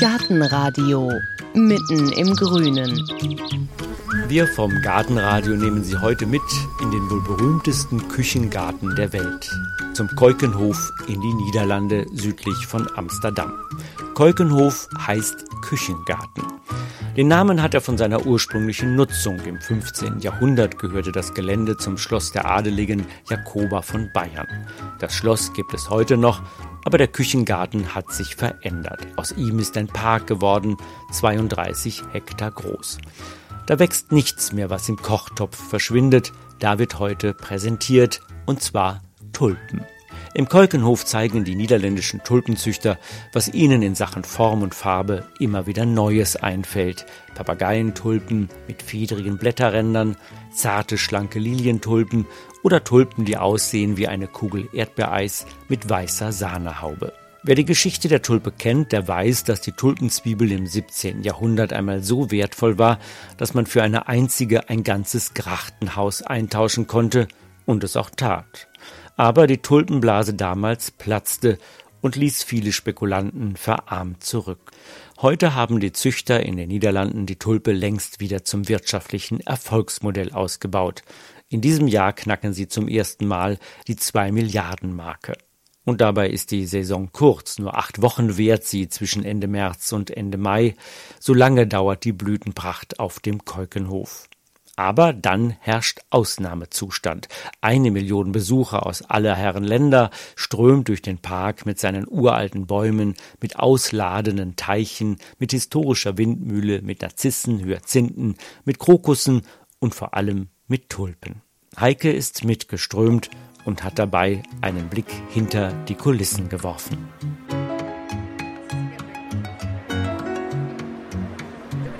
Gartenradio mitten im Grünen. Wir vom Gartenradio nehmen Sie heute mit in den wohl berühmtesten Küchengarten der Welt, zum Keukenhof in die Niederlande südlich von Amsterdam. Keukenhof heißt Küchengarten. Den Namen hat er von seiner ursprünglichen Nutzung. Im 15. Jahrhundert gehörte das Gelände zum Schloss der Adeligen Jakoba von Bayern. Das Schloss gibt es heute noch, aber der Küchengarten hat sich verändert. Aus ihm ist ein Park geworden, 32 Hektar groß. Da wächst nichts mehr, was im Kochtopf verschwindet. Da wird heute präsentiert, und zwar Tulpen. Im Kolkenhof zeigen die niederländischen Tulpenzüchter, was ihnen in Sachen Form und Farbe immer wieder Neues einfällt. Papageientulpen mit fiedrigen Blätterrändern, zarte, schlanke Lilientulpen oder Tulpen, die aussehen wie eine Kugel Erdbeereis mit weißer Sahnehaube. Wer die Geschichte der Tulpe kennt, der weiß, dass die Tulpenzwiebel im 17. Jahrhundert einmal so wertvoll war, dass man für eine einzige ein ganzes Grachtenhaus eintauschen konnte und es auch tat. Aber die Tulpenblase damals platzte und ließ viele Spekulanten verarmt zurück. Heute haben die Züchter in den Niederlanden die Tulpe längst wieder zum wirtschaftlichen Erfolgsmodell ausgebaut. In diesem Jahr knacken sie zum ersten Mal die zwei Milliarden Marke. Und dabei ist die Saison kurz, nur acht Wochen währt sie zwischen Ende März und Ende Mai. So lange dauert die Blütenpracht auf dem Keukenhof. Aber dann herrscht Ausnahmezustand. Eine Million Besucher aus aller Herren Länder strömt durch den Park mit seinen uralten Bäumen, mit ausladenden Teichen, mit historischer Windmühle, mit Narzissen, Hyazinthen, mit Krokussen und vor allem mit Tulpen. Heike ist mitgeströmt und hat dabei einen Blick hinter die Kulissen geworfen.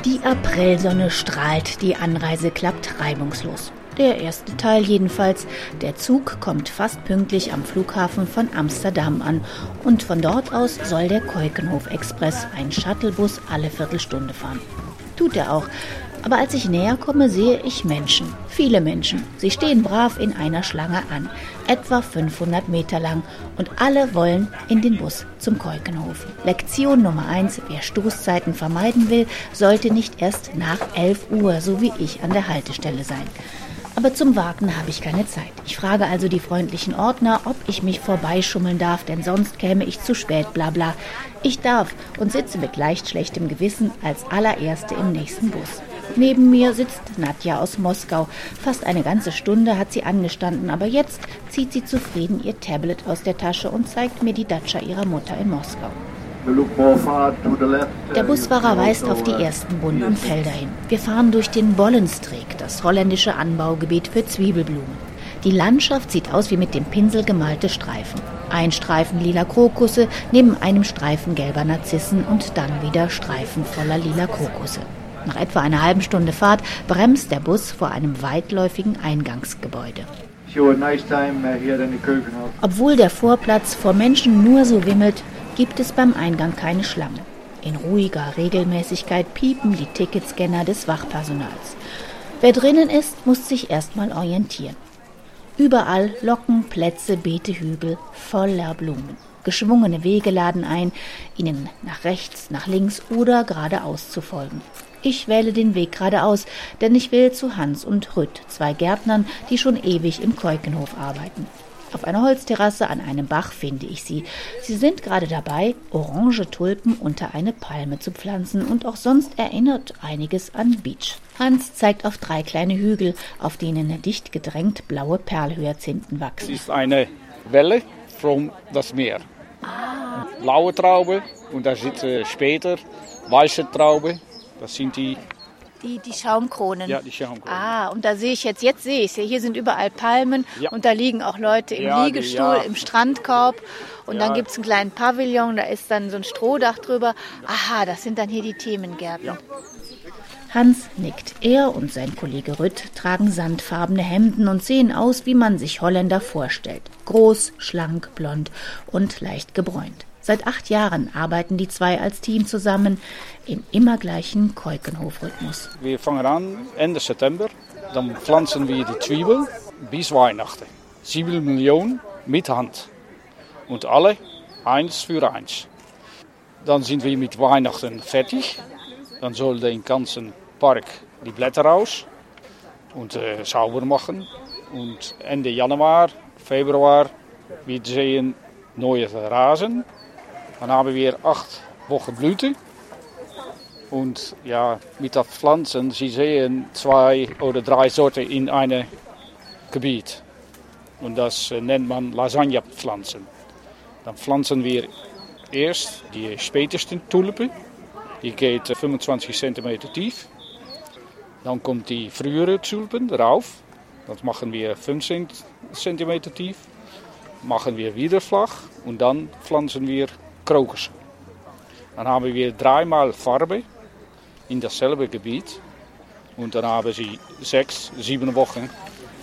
Die Aprilsonne strahlt, die Anreise klappt reibungslos. Der erste Teil jedenfalls. Der Zug kommt fast pünktlich am Flughafen von Amsterdam an und von dort aus soll der Keukenhof Express, ein Shuttlebus, alle Viertelstunde fahren. Tut er auch. Aber als ich näher komme, sehe ich Menschen. Viele Menschen. Sie stehen brav in einer Schlange an. Etwa 500 Meter lang. Und alle wollen in den Bus zum Keukenhof. Lektion Nummer 1. Wer Stoßzeiten vermeiden will, sollte nicht erst nach 11 Uhr, so wie ich, an der Haltestelle sein. Aber zum Warten habe ich keine Zeit. Ich frage also die freundlichen Ordner, ob ich mich vorbeischummeln darf, denn sonst käme ich zu spät, bla bla. Ich darf und sitze mit leicht schlechtem Gewissen als allererste im nächsten Bus. Neben mir sitzt Nadja aus Moskau. Fast eine ganze Stunde hat sie angestanden, aber jetzt zieht sie zufrieden ihr Tablet aus der Tasche und zeigt mir die Datscha ihrer Mutter in Moskau. Der Busfahrer weist auf die ersten bunten Felder hin. Wir fahren durch den Bollenstreek, das holländische Anbaugebiet für Zwiebelblumen. Die Landschaft sieht aus wie mit dem Pinsel gemalte Streifen. Ein Streifen lila Krokusse neben einem Streifen gelber Narzissen und dann wieder Streifen voller lila Krokusse. Nach etwa einer halben Stunde Fahrt bremst der Bus vor einem weitläufigen Eingangsgebäude. Obwohl der Vorplatz vor Menschen nur so wimmelt, gibt es beim Eingang keine Schlange. In ruhiger Regelmäßigkeit piepen die Ticketscanner des Wachpersonals. Wer drinnen ist, muss sich erstmal orientieren. Überall Locken, Plätze, Beete, Hügel voller Blumen. Geschwungene Wege laden ein, ihnen nach rechts, nach links oder geradeaus zu folgen. Ich wähle den Weg geradeaus, denn ich will zu Hans und Rütt, zwei Gärtnern, die schon ewig im Keukenhof arbeiten. Auf einer Holzterrasse an einem Bach finde ich sie. Sie sind gerade dabei, orange Tulpen unter eine Palme zu pflanzen und auch sonst erinnert einiges an Beach. Hans zeigt auf drei kleine Hügel, auf denen dicht gedrängt blaue Perlhyazinthen wachsen. Es ist eine Welle von das Meer. Ah. Blaue Traube und da sitzen später weiße Traube das sind die die, die Schaumkronen. Ja, die Schaumkronen. Ah, und da sehe ich jetzt, jetzt sehe ich es. Hier sind überall Palmen ja. und da liegen auch Leute im ja, Liegestuhl, ja. im Strandkorb. Und dann gibt es einen kleinen Pavillon, da ist dann so ein Strohdach drüber. Aha, das sind dann hier die Themengärten. Hans nickt. Er und sein Kollege Rütt tragen sandfarbene Hemden und sehen aus, wie man sich Holländer vorstellt. Groß, schlank, blond und leicht gebräunt. Seit acht Jahren arbeiten die zwei als Team zusammen im immer gleichen Keukenhofrhythmus. Wir fangen an Ende September, dann pflanzen wir die Zwiebel bis Weihnachten. Sieben Millionen mit Hand und alle eins für eins. Dann sind wir mit Weihnachten fertig. Dann soll den ganzen Park die Blätter raus und äh, sauber machen. Und Ende Januar, Februar wir sehen neue Rasen. Dann haben wir acht Wochen Blüte. Und ja, mit den Pflanzen, Sie sehen zwei oder drei Sorten in einem Gebiet. Und das äh, nennt man Lasagne-Pflanzen. Dann pflanzen wir erst die spätesten Tulpen. Die geht 25 cm tief. Dann kommt die frühere Tulpen drauf. Das machen wir 15 cm tief. Machen wir wieder flach und dann pflanzen wir Krokussen. Dann haben wir dreimal Farbe in dasselbe Gebiet. Und dann haben sie sechs, sieben Wochen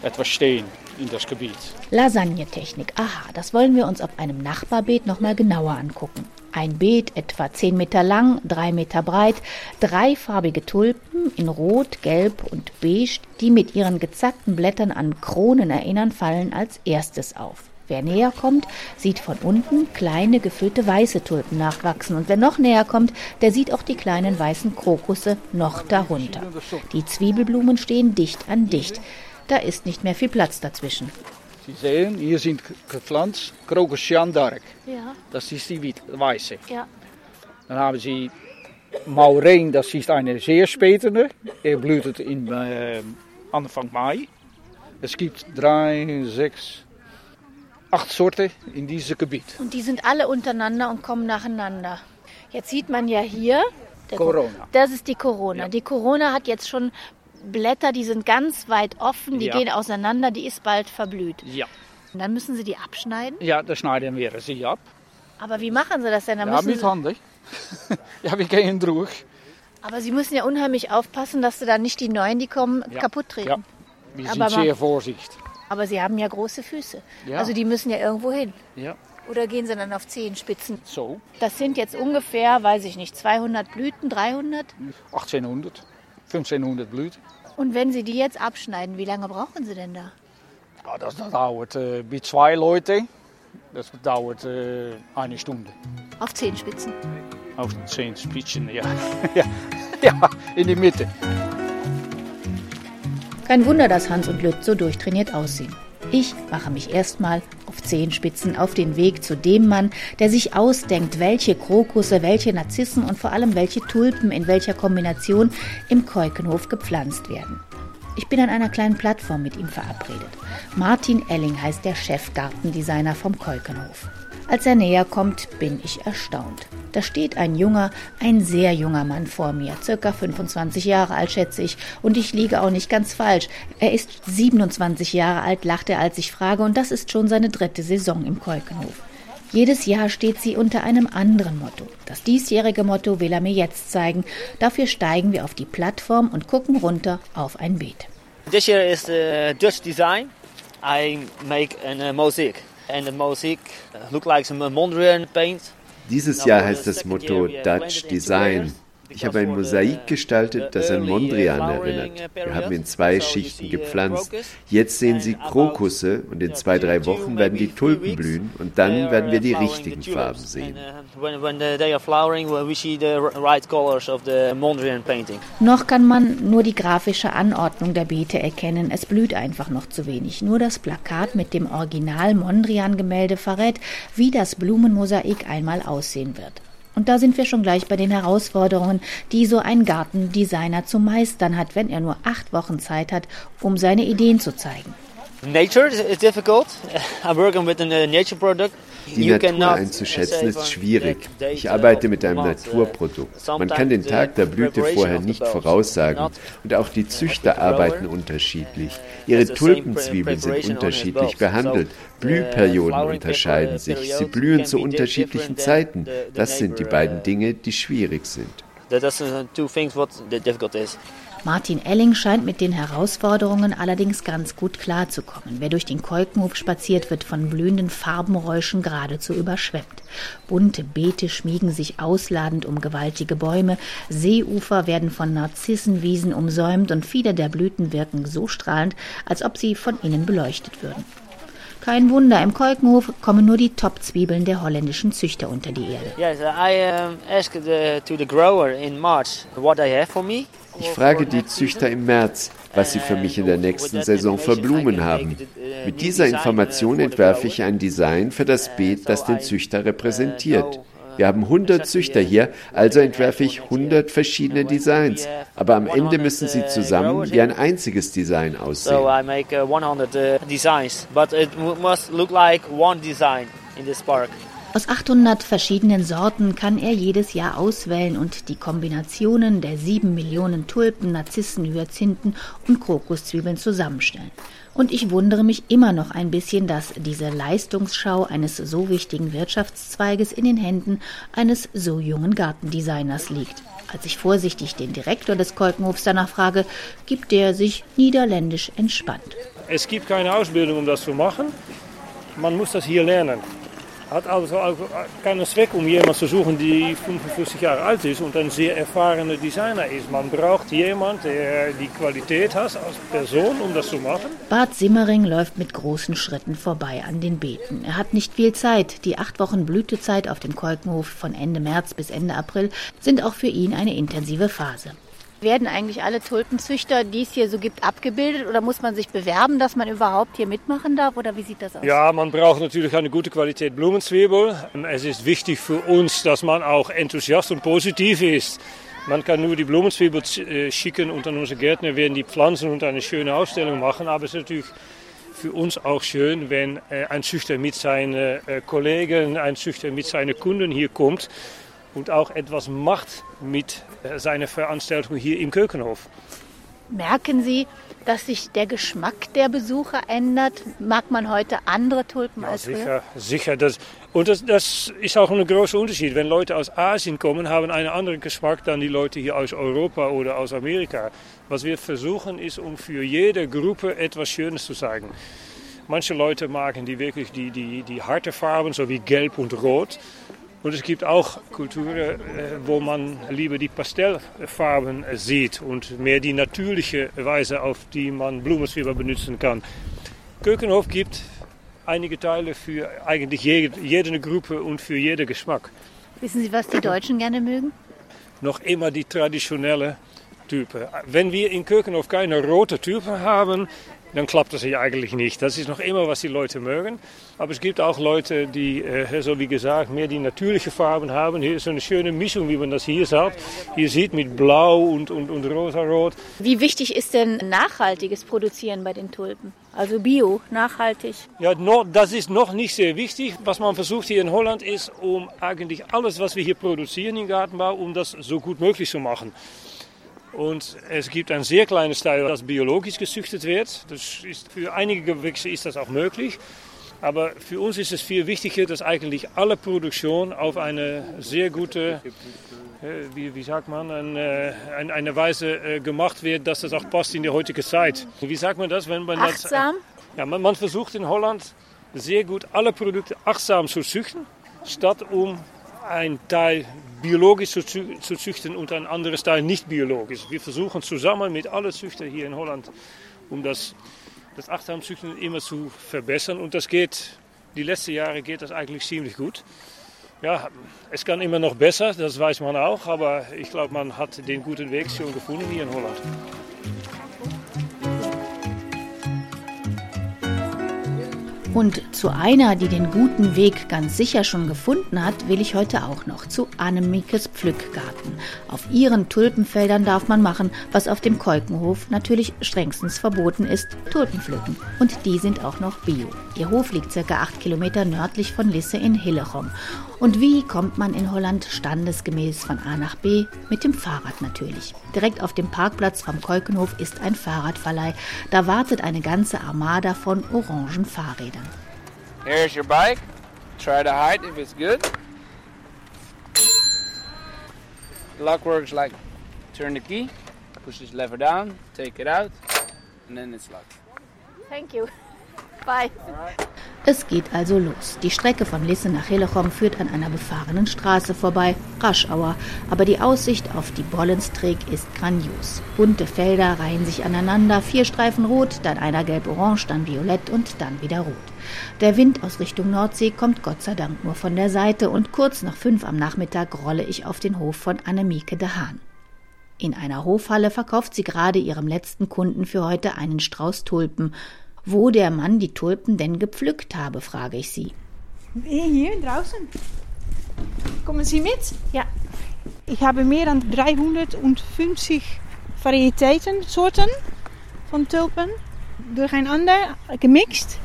etwas stehen in das Gebiet. Lasagnetechnik, aha, das wollen wir uns auf einem Nachbarbeet nochmal genauer angucken. Ein Beet etwa 10 Meter lang, 3 Meter breit, dreifarbige Tulpen in Rot, Gelb und Beige, die mit ihren gezackten Blättern an Kronen erinnern, fallen als erstes auf. Wer näher kommt, sieht von unten kleine gefüllte weiße Tulpen nachwachsen. Und wer noch näher kommt, der sieht auch die kleinen weißen Krokusse noch darunter. Die Zwiebelblumen stehen dicht an dicht. Da ist nicht mehr viel Platz dazwischen. Sie sehen, hier sind gepflanzt Crocus Dark. Ja. Das ist die weiße. Ja. Dann haben Sie Maureen, das ist eine sehr spätere. Er blüht in äh, Anfang Mai. Es gibt drei, sechs, acht Sorten in diesem Gebiet. Und die sind alle untereinander und kommen nacheinander. Jetzt sieht man ja hier. Corona. Das ist die Corona. Die Corona hat jetzt schon Blätter, die sind ganz weit offen, die Ja. gehen auseinander, die ist bald verblüht. Ja. Und dann müssen Sie die abschneiden. Ja, da schneiden wir sie ab. Aber wie machen Sie das denn? Dann Ja, mit Handen. ja, wir gehen durch. aber Sie müssen ja unheimlich aufpassen, dass Sie dann nicht die neuen, die kommen, Ja. kaputt treten. Ja. Wir Aber sind man- sehr vorsichtig. Aber Sie haben ja große Füße. Ja. Also die müssen ja irgendwo hin. Ja, Oder gehen Sie dann auf Zehenspitzen? so. Das sind jetzt ungefähr, weiß ich nicht, 200 Blüten, 300. 1800, 1500 Blüten. Und wenn Sie die jetzt abschneiden, wie lange brauchen Sie denn da? Ja, das, das dauert äh, mit zwei Leuten, das dauert äh, eine Stunde. Auf Zehenspitzen. Auf zehn Spitzen, ja. ja. Ja, in die Mitte. Kein Wunder, dass Hans und Lütt so durchtrainiert aussehen. Ich mache mich erstmal auf Zehenspitzen auf den Weg zu dem Mann, der sich ausdenkt, welche Krokusse, welche Narzissen und vor allem welche Tulpen in welcher Kombination im Keukenhof gepflanzt werden. Ich bin an einer kleinen Plattform mit ihm verabredet. Martin Elling heißt der Chefgartendesigner vom Keukenhof. Als er näher kommt, bin ich erstaunt. Da steht ein junger, ein sehr junger Mann vor mir, circa 25 Jahre alt, schätze ich, und ich liege auch nicht ganz falsch. Er ist 27 Jahre alt, lacht er, als ich frage, und das ist schon seine dritte Saison im Keukenhof. Jedes Jahr steht sie unter einem anderen Motto. Das diesjährige Motto will er mir jetzt zeigen. Dafür steigen wir auf die Plattform und gucken runter auf ein Beet. This year is the Dutch design. I make a uh, mosaic, and the mosaic uh, look like some Mondrian paint. Dieses Jahr heißt das Motto Dutch Design. Ich habe ein Mosaik gestaltet, das an Mondrian erinnert. Wir haben in zwei Schichten gepflanzt. Jetzt sehen Sie Krokusse und in zwei, drei Wochen werden die Tulpen blühen und dann werden wir die richtigen Farben sehen. Noch kann man nur die grafische Anordnung der Beete erkennen. Es blüht einfach noch zu wenig. Nur das Plakat mit dem Original Mondrian-Gemälde verrät, wie das Blumenmosaik einmal aussehen wird. Und da sind wir schon gleich bei den Herausforderungen, die so ein Gartendesigner zu meistern hat, wenn er nur acht Wochen Zeit hat, um seine Ideen zu zeigen. Nature is, difficult. I'm working with a nature product. Die Natur einzuschätzen ist schwierig. Ich arbeite mit einem uh, Naturprodukt. Man kann den Tag der Blüte vorher nicht voraussagen und auch die Züchter arbeiten unterschiedlich. Ihre Tulpenzwiebeln sind unterschiedlich behandelt. Blühperioden unterscheiden sich. Sie blühen zu unterschiedlichen Zeiten. Das sind die beiden uh, Dinge, die schwierig sind. Uh. Martin Elling scheint mit den Herausforderungen allerdings ganz gut klarzukommen. Wer durch den Keukenhof spaziert, wird von blühenden Farbenräuschen geradezu überschwemmt. Bunte Beete schmiegen sich ausladend um gewaltige Bäume, Seeufer werden von Narzissenwiesen umsäumt und viele der Blüten wirken so strahlend, als ob sie von innen beleuchtet würden. Kein Wunder, im Kolkenhof kommen nur die Top-Zwiebeln der holländischen Züchter unter die Erde. Yes, I um, asked the, to the grower in March what they have for me. Ich frage die Züchter im März, was sie für mich in der nächsten Saison für Blumen haben. Mit dieser Information entwerfe ich ein Design für das Beet, das den Züchter repräsentiert. Wir haben 100 Züchter hier, also entwerfe ich 100 verschiedene Designs. Aber am Ende müssen sie zusammen wie ein einziges Design aussehen. So I make 100 designs, but it must look like one design in this park. Aus 800 verschiedenen Sorten kann er jedes Jahr auswählen und die Kombinationen der sieben Millionen Tulpen, Narzissen, Hyazinthen und Krokuszwiebeln zusammenstellen. Und ich wundere mich immer noch ein bisschen, dass diese Leistungsschau eines so wichtigen Wirtschaftszweiges in den Händen eines so jungen Gartendesigners liegt. Als ich vorsichtig den Direktor des Kolkenhofs danach frage, gibt er sich niederländisch entspannt. Es gibt keine Ausbildung, um das zu machen. Man muss das hier lernen hat also keinen Zweck, um jemanden zu suchen, der 55 Jahre alt ist und ein sehr erfahrener Designer ist. Man braucht jemanden, der die Qualität hat als Person, um das zu machen. Bart Simmering läuft mit großen Schritten vorbei an den Beeten. Er hat nicht viel Zeit. Die acht Wochen Blütezeit auf dem Kolkenhof von Ende März bis Ende April sind auch für ihn eine intensive Phase. Werden eigentlich alle Tulpenzüchter, die es hier so gibt, abgebildet oder muss man sich bewerben, dass man überhaupt hier mitmachen darf oder wie sieht das aus? Ja, man braucht natürlich eine gute Qualität Blumenzwiebel. Es ist wichtig für uns, dass man auch enthusiast und positiv ist. Man kann nur die Blumenzwiebel äh, schicken und dann unsere Gärtner werden die pflanzen und eine schöne Ausstellung machen. Aber es ist natürlich für uns auch schön, wenn äh, ein Züchter mit seinen äh, Kollegen, ein Züchter mit seinen Kunden hier kommt und auch etwas macht mit äh, seiner Veranstaltung hier im Kökenhof. Merken Sie, dass sich der Geschmack der Besucher ändert? Mag man heute andere Tulpen ja, als sicher, früher? Sicher, das, und das, das ist auch ein großer Unterschied. Wenn Leute aus Asien kommen, haben einen anderen Geschmack dann die Leute hier aus Europa oder aus Amerika. Was wir versuchen, ist, um für jede Gruppe etwas Schönes zu zeigen. Manche Leute machen die wirklich die, die, die harte Farben, so wie Gelb und Rot. Und es gibt auch Kulturen, äh, wo man lieber die Pastellfarben sieht und mehr die natürliche Weise, auf die man Blumenzwiebel benutzen kann. Kökenhof gibt einige Teile für eigentlich jede, jede Gruppe und für jeden Geschmack. Wissen Sie, was die Deutschen gerne mögen? Noch immer die traditionelle Typen. Wenn wir in Kökenhof keine rote Typen haben, dann klappt das hier eigentlich nicht. Das ist noch immer, was die Leute mögen. Aber es gibt auch Leute, die, äh, so wie gesagt, mehr die natürliche Farben haben. Hier ist eine schöne Mischung, wie man das hier sieht. Hier sieht mit Blau und, und, und Rosarot. Wie wichtig ist denn nachhaltiges Produzieren bei den Tulpen? Also Bio, nachhaltig? Ja, das ist noch nicht sehr wichtig. Was man versucht hier in Holland ist, um eigentlich alles, was wir hier produzieren im Gartenbau, um das so gut möglich zu machen. Und es gibt ein sehr kleines Teil, das biologisch gezüchtet wird. Das ist, für einige Gewächse ist das auch möglich. Aber für uns ist es viel wichtiger, dass eigentlich alle Produktion auf eine sehr gute, äh, wie, wie sagt man, eine, äh, eine Weise äh, gemacht wird, dass das auch passt in die heutige Zeit. Wie sagt man das? Wenn man achtsam? Das, ja, man, man versucht in Holland sehr gut alle Produkte achtsam zu züchten, statt um ein Teil biologisch zu, zu züchten und ein anderes Teil nicht biologisch. Wir versuchen zusammen mit allen Züchtern hier in Holland, um das, das Achtsamzüchten immer zu verbessern. Und das geht, die letzten Jahre geht das eigentlich ziemlich gut. Ja, es kann immer noch besser, das weiß man auch, aber ich glaube, man hat den guten Weg schon gefunden hier in Holland. Und zu einer, die den guten Weg ganz sicher schon gefunden hat, will ich heute auch noch zu Annemikes Pflückgarten. Auf ihren Tulpenfeldern darf man machen, was auf dem Kolkenhof natürlich strengstens verboten ist, Tulpenpflücken. Und die sind auch noch bio. Ihr Hof liegt circa acht Kilometer nördlich von Lisse in Hillechom. Und wie kommt man in Holland standesgemäß von A nach B? Mit dem Fahrrad natürlich. Direkt auf dem Parkplatz vom Kolkenhof ist ein Fahrradverleih. Da wartet eine ganze Armada von orangen Fahrrädern. Here's your bike. Try to hide if it's good. lock works like turn the key, push this lever down, take it out, and then it's locked. Thank you. Bye. Es geht also los. Die Strecke von Lisse nach Hillechom führt an einer befahrenen Straße vorbei, Raschauer, aber die Aussicht auf die Bollenstreek ist grandios. Bunte Felder reihen sich aneinander, vier Streifen rot, dann einer gelb-orange, dann violett und dann wieder rot. Der Wind aus Richtung Nordsee kommt Gott sei Dank nur von der Seite und kurz nach fünf am Nachmittag rolle ich auf den Hof von Annemieke de Haan. In einer Hofhalle verkauft sie gerade ihrem letzten Kunden für heute einen Strauß Tulpen wo der Mann die Tulpen denn gepflückt habe, frage ich sie. Hier draußen. Kommen Sie mit? Ja. Ich habe mehr als 350 Varietäten, Sorten von Tulpen durcheinander gemixt.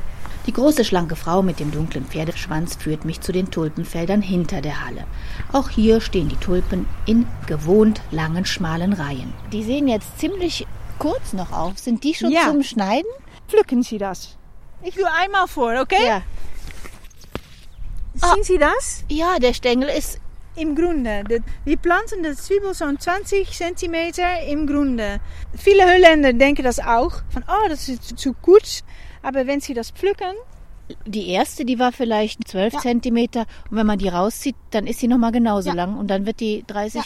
Die große schlanke Frau mit dem dunklen Pferdeschwanz führt mich zu den Tulpenfeldern hinter der Halle. Auch hier stehen die Tulpen in gewohnt langen, schmalen Reihen. Die sehen jetzt ziemlich kurz noch auf. Sind die schon ja. zum Schneiden? Pflücken Sie das. Ich tue einmal vor, okay? Ja. Sehen Sie das? Ja, der Stängel ist im Grunde. Wir planten das Zwiebel so 20 cm im Grunde. Viele Holländer denken das auch. Von, oh, das ist zu kurz. Aber wenn sie das pflücken. Die erste, die war vielleicht 12 ja. cm. Und wenn man die rauszieht, dann ist sie nochmal genauso ja. lang. Und dann wird die 30, ja.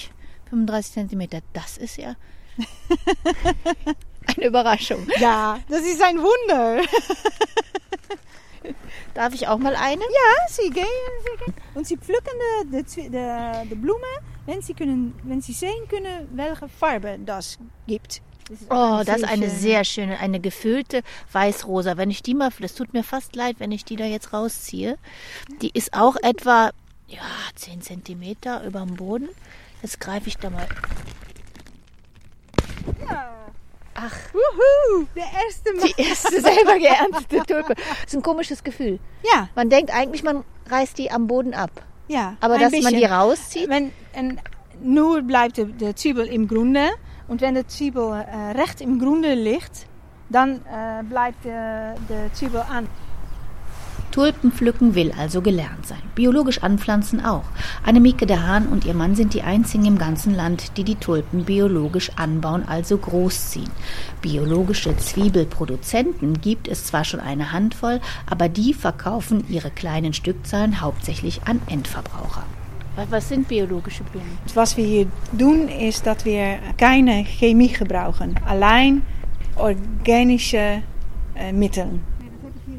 35 cm. Das ist ja. Eine Überraschung. Ja, das ist ein Wunder. Darf ich auch mal eine? Ja, Sie gehen. Sie gehen. Und Sie pflücken de, de, de, de Blumen, wenn Sie, können, wenn Sie sehen können, welche Farbe das gibt. Das oh, das ist eine schön. sehr schöne, eine gefüllte Weißrosa. Wenn ich die mal, das tut mir fast leid, wenn ich die da jetzt rausziehe. Die ist auch etwa ja, 10 cm über dem Boden. Jetzt greife ich da mal. Ja. Ach, Wuhu, der erste Mal. Die erste selber geerntete Tulpe. Das ist ein komisches Gefühl. Ja. Man denkt eigentlich, man reißt die am Boden ab. Ja. Aber dass bisschen. man die rauszieht. Wenn, en, nur bleibt der, der Zwiebel im Grunde. Und wenn der Zwiebel äh, recht im Grunde liegt, dann äh, bleibt der, der Zwiebel an. Tulpen pflücken will also gelernt sein. Biologisch anpflanzen auch. Annemieke de Haan und ihr Mann sind die einzigen im ganzen Land, die die Tulpen biologisch anbauen, also großziehen. Biologische Zwiebelproduzenten gibt es zwar schon eine Handvoll, aber die verkaufen ihre kleinen Stückzahlen hauptsächlich an Endverbraucher. Was sind biologische Blumen? Was wir hier tun, ist, dass wir keine Chemie gebrauchen. Allein organische äh, Mittel.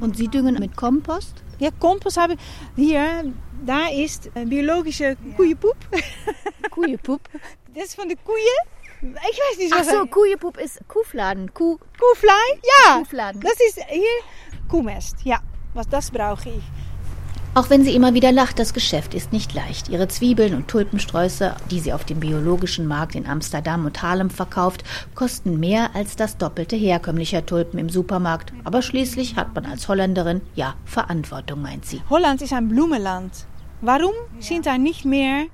Und Sie düngen mit Kompost? Ja, Kompost habe hier. Da ist biologische Koeienpoep. Koeienpoep? Das ist von den Koeien. Ich weiß nicht, was Ach so, Koeienpoep ist Kuhfladen. Kuh Kuhflei? Ja. Kuhfladen. Das ist hier Kuhmest. Ja, was das brauche ich. Auch wenn sie immer wieder lacht, das Geschäft ist nicht leicht. Ihre Zwiebeln und Tulpensträuße, die sie auf dem biologischen Markt in Amsterdam und Haarlem verkauft, kosten mehr als das Doppelte herkömmlicher Tulpen im Supermarkt. Aber schließlich hat man als Holländerin ja Verantwortung, meint sie. Holland ist ein Blumenland. Warum sind da nicht mehr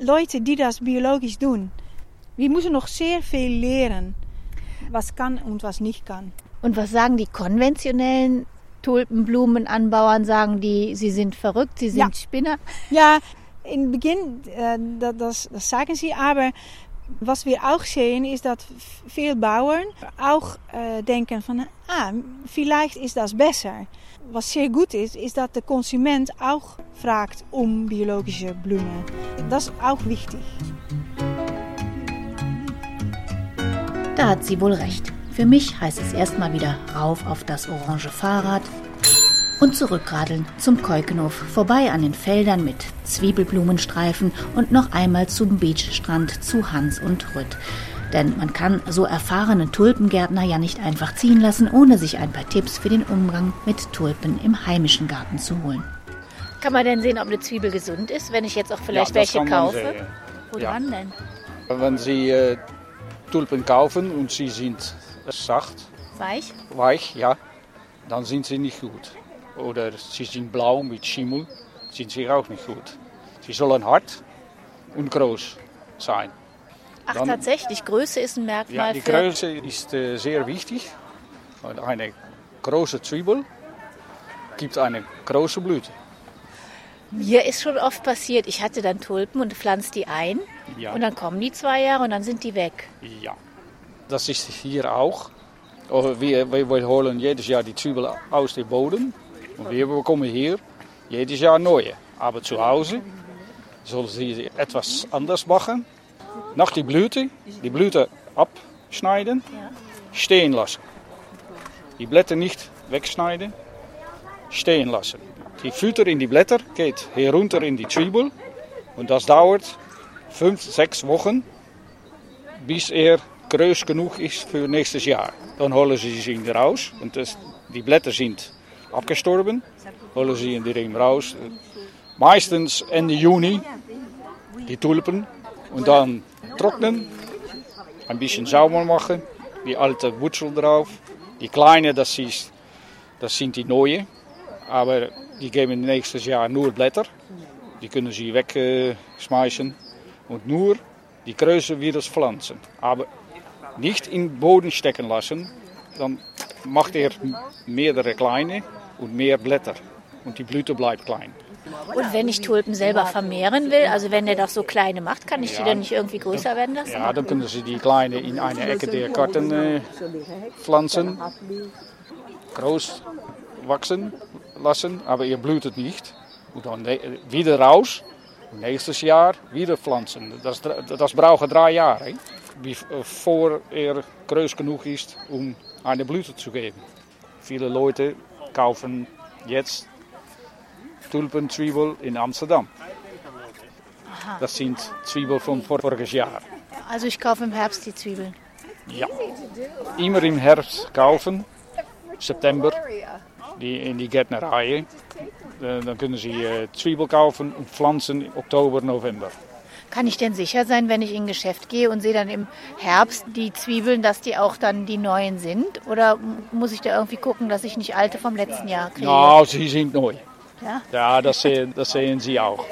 Leute, die das biologisch tun? Wir müssen noch sehr viel lernen, was kann und was nicht kann. Und was sagen die konventionellen Tulpenblumenanbauern sagen die, sie sind verrückt, sie sind ja. Spinner. Ja, in Beginn, äh, das, das sagen sie, aber was wir auch sehen ist, dass viele Bauern auch äh, denken von, ah, vielleicht ist das besser. Was sehr gut ist, ist dass der Konsument auch fragt um biologische Blumen. Das ist auch wichtig. Da hat sie wohl recht. Für mich heißt es erstmal wieder rauf auf das orange Fahrrad und zurückradeln zum Keukenhof, vorbei an den Feldern mit Zwiebelblumenstreifen und noch einmal zum Beachstrand zu Hans und Rütt. Denn man kann so erfahrene Tulpengärtner ja nicht einfach ziehen lassen, ohne sich ein paar Tipps für den Umgang mit Tulpen im heimischen Garten zu holen. Kann man denn sehen, ob eine Zwiebel gesund ist, wenn ich jetzt auch vielleicht ja, welche kaufe? Woran ja. denn? Wenn Sie äh, Tulpen kaufen und sie sind zacht. Weich? Weich, ja. Dann sind sie nicht gut. Oder sie sind blau mit Schimmel, sind sie auch nicht gut. Sie sollen hart und groß sein. Ach Dann, tatsächlich, Größe ist ein Merkmal Ja, die für... Größe ist äh, sehr wichtig. Eine große Zwiebel gibt eine große Blüte. Mir ist schon oft passiert, ich hatte dann Tulpen und pflanze die ein ja. und dann kommen die zwei Jahre und dann sind die weg. Ja, das ist hier auch. Wir, wir holen jedes Jahr die Zwiebel aus dem Boden Und wir bekommen hier jedes Jahr neue. Aber zu Hause sollen sie etwas anders machen. Nach die Blüte, die Blüte abschneiden, stehen lassen. Die Blätter nicht wegschneiden, stehen lassen. Die Futter in die Blätter geht herunter in die Zwiebel und das dauert fünf, sechs Wochen, bis er groß genug ist für nächstes Jahr. Dann holen sie ihn raus das, die Blätter sind abgestorben, holen sie ihn direkt raus. Meistens Ende Juni die Tulpen und dann trocknen, ein bisschen sauber machen, die alte Wurzel drauf. Die kleine, ist, das sind die neue, aber die geben nächstes Jahr nur Blätter. Die können sie wegschmeißen und nur die Größe wieder pflanzen. Aber nicht in den Boden stecken lassen, dann macht er mehrere kleine und mehr Blätter und die Blüte bleibt klein. Und wenn ich Tulpen selber vermehren will, also wenn der doch so kleine macht, kann ich die dann nicht irgendwie größer werden lassen? Ja, dann können Sie die kleine in eine Ecke der Garten äh, pflanzen, groß wachsen lassen, aber ihr blutet nicht. Und dann wieder raus und nächstes Jahr wieder pflanzen. Das, das braucht drei Jahre, bevor er groß genug ist, um eine Blüte zu geben. Viele Leute kaufen jetzt Tulpenzwiebel in Amsterdam. Das sind Zwiebeln von voriges Jahr. Also ich kaufe im Herbst die Zwiebeln. Ja, immer im Herbst kaufen, September, die in die Gärtnerei. Dann können Sie äh, Zwiebel kaufen und pflanzen im Oktober, November. Kann ich denn sicher sein, wenn ich in ein Geschäft gehe und sehe dann im Herbst die Zwiebeln, dass die auch dann die neuen sind? Oder muss ich da irgendwie gucken, dass ich nicht alte vom letzten Jahr kriege? Ja, sie sind neu. Ja, ja das, sehen, das sehen Sie auch.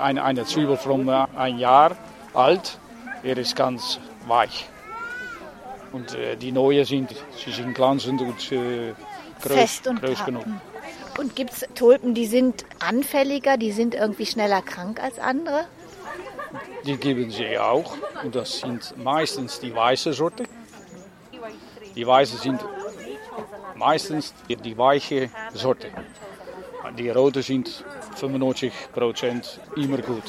Eine, eine Zwiebel von ein Jahr alt, er ist ganz weich. Und äh, die neuen sind, sie sind glanzend und äh, groß, Fest und groß genug. Und gibt es Tulpen, die sind anfälliger, die sind irgendwie schneller krank als andere? Die geben sie auch. Und das sind meistens die weiße Sorte. Die weiße sind meistens die weiche Sorte. Die rote sind 95% immer gut.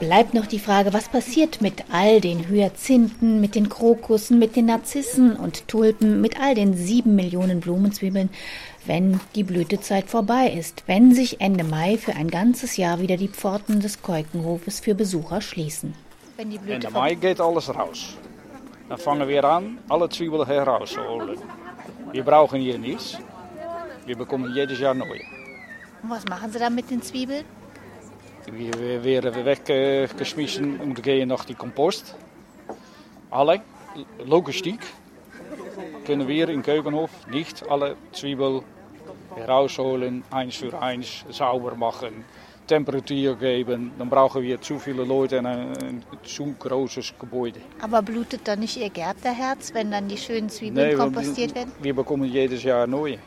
Bleibt noch die Frage, was passiert mit all den Hyazinthen, mit den Krokussen, mit den Narzissen und Tulpen, mit all den sieben Millionen Blumenzwiebeln, wenn die Blütezeit vorbei ist, wenn sich Ende Mai für ein ganzes Jahr wieder die Pforten des Keukenhofes für Besucher schließen. Ende Mai geht alles raus. Dann fangen wir an, alle Zwiebeln herauszuholen. Wir brauchen hier nichts. Wir bekommen jedes Jahr neue. Und was machen Sie dann mit den Zwiebeln? Wir werden weggeschmissen und gehen nach die Kompost. Alle Logistik können wir im Keukenhof nicht alle Zwiebeln herausholen, eins für eins sauber machen, Temperatur geben. Dann brauchen wir zu viele Leute in ein, ein zu großes Gebäude. Aber blutet dann nicht Ihr Gärtnerherz, wenn dann die schönen Zwiebeln nee, kompostiert werden? Wir bekommen jedes Jahr neue.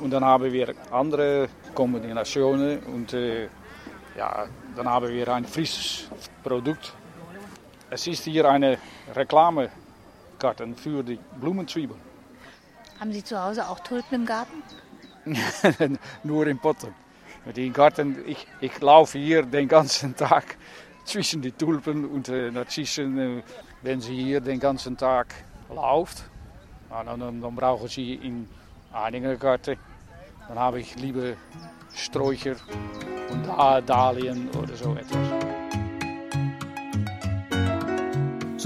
Und dann haben wir andere Kombinationen und äh, ja, dann haben wir ein frisches Produkt. Es ist hier eine Reklamekarten für die Blumenzwiebeln. Haben Sie zu Hause auch Tulpen im Garten? Nur in Potten. Die Garten, ich, ich laufe hier den ganzen Tag zwischen die Tulpen und äh, Narzissen. Wenn sie hier den ganzen Tag läuft, dann, dann, dann brauchen sie in einigen Garten, dann habe ich lieber Sträucher und Dahlien oder so etwas.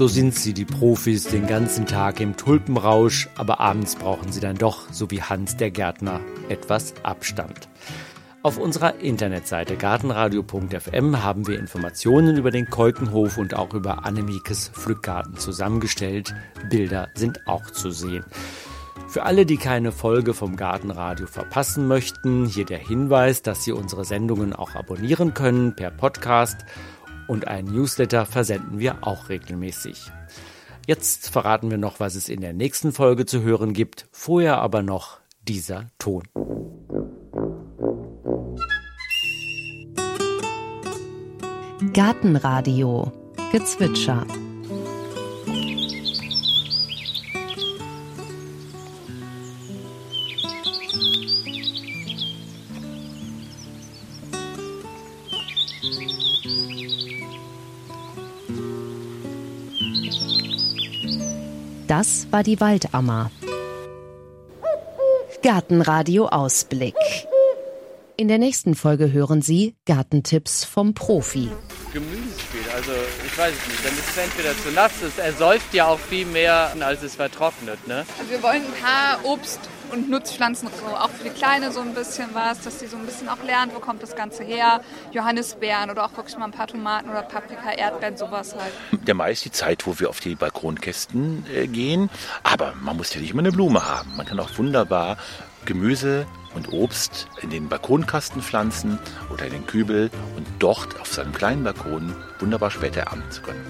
So sind sie, die Profis, den ganzen Tag im Tulpenrausch, aber abends brauchen sie dann doch, so wie Hans der Gärtner, etwas Abstand. Auf unserer Internetseite gartenradio.fm haben wir Informationen über den Keukenhof und auch über Annemikes Pflückgarten zusammengestellt. Bilder sind auch zu sehen. Für alle, die keine Folge vom Gartenradio verpassen möchten, hier der Hinweis, dass Sie unsere Sendungen auch abonnieren können per Podcast und ein Newsletter versenden wir auch regelmäßig. Jetzt verraten wir noch, was es in der nächsten Folge zu hören gibt, vorher aber noch dieser Ton. Gartenradio Gezwitscher Das war die Waldammer. Gartenradio Ausblick. In der nächsten Folge hören Sie Gartentipps vom Profi. Gemüse spielt, also ich weiß es nicht. Dann ist es entweder zu nass, es ersäuft ja auch viel mehr, als es vertrocknet. Ne? Also wir wollen ein paar Obst- und Nutzpflanzen, so auch für die Kleine so ein bisschen was, dass sie so ein bisschen auch lernt, wo kommt das Ganze her. Johannisbeeren oder auch wirklich mal ein paar Tomaten oder Paprika, Erdbeeren, sowas halt. Der Mai ist die Zeit, wo wir auf die Balkonkästen äh, gehen. Aber man muss ja nicht immer eine Blume haben. Man kann auch wunderbar Gemüse und Obst in den Balkonkasten pflanzen oder in den Kübel und dort auf seinem kleinen Balkon wunderbar später ernten zu können.